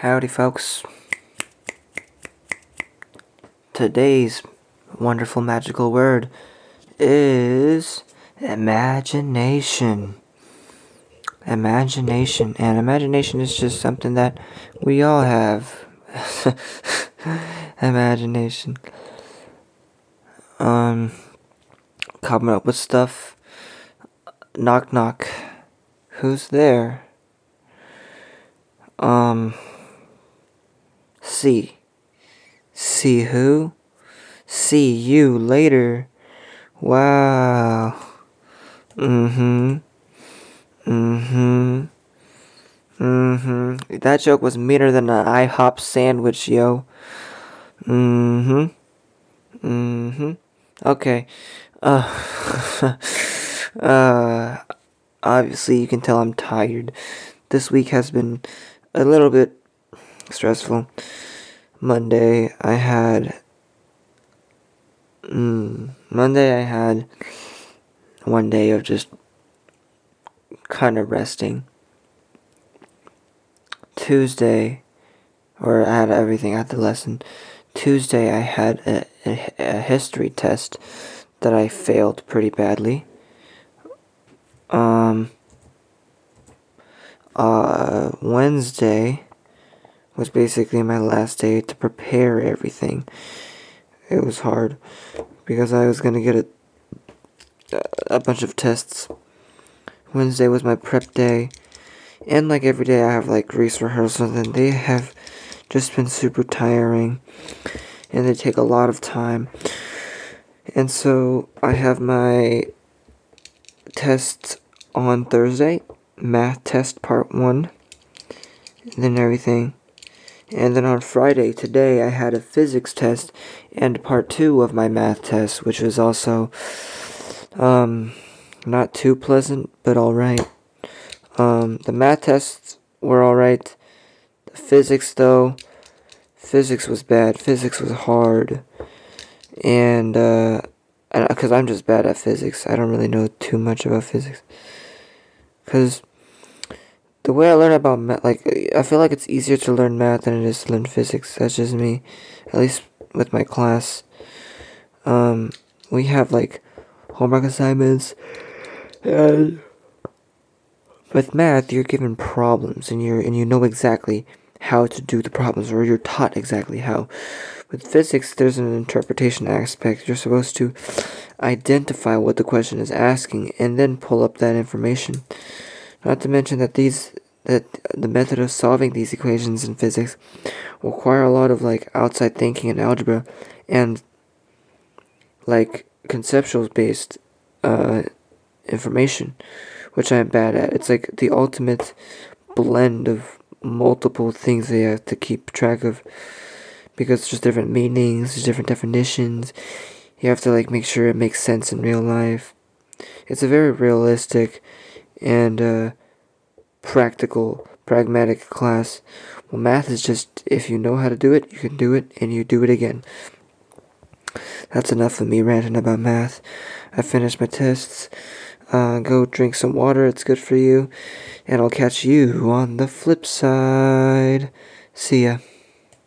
Howdy, folks. Today's wonderful magical word is imagination. Imagination. And imagination is just something that we all have. imagination. Um, coming up with stuff. Knock, knock. Who's there? Um, see. See who? See you later. Wow. Mm-hmm. Mm-hmm. Mm-hmm. That joke was meaner than an IHOP sandwich, yo. Mm-hmm. Mm-hmm. Okay. Uh, uh, obviously you can tell I'm tired. This week has been a little bit stressful. Monday I had mm, Monday I had one day of just kind of resting. Tuesday, or I had everything at the lesson. Tuesday I had a, a, a history test that I failed pretty badly. Um, uh, Wednesday was basically my last day to prepare everything. It was hard because I was gonna get a a bunch of tests. Wednesday was my prep day, and like every day I have like race rehearsals, and they have just been super tiring, and they take a lot of time. And so I have my tests on Thursday, math test part one, and then everything. And then on Friday, today, I had a physics test and part two of my math test, which was also um, not too pleasant, but alright. Um, the math tests were alright. The physics, though, physics was bad. Physics was hard. And, uh, because I'm just bad at physics. I don't really know too much about physics. Because the way I learn about math, like, I feel like it's easier to learn math than it is to learn physics. That's just me. At least with my class. Um, we have, like, homework assignments. And with math, you're given problems and you're, and you know exactly how to do the problems, or you're taught exactly how. With physics, there's an interpretation aspect. You're supposed to identify what the question is asking and then pull up that information. Not to mention that these that the method of solving these equations in physics require a lot of like outside thinking and algebra and like conceptual based uh, information, which I'm bad at. It's like the ultimate blend of multiple things that you have to keep track of because just different meanings, different definitions. You have to like make sure it makes sense in real life. It's a very realistic and uh, practical, pragmatic class. Well, math is just if you know how to do it, you can do it, and you do it again. That's enough of me ranting about math. I finished my tests. Uh, go drink some water, it's good for you. And I'll catch you on the flip side. See ya.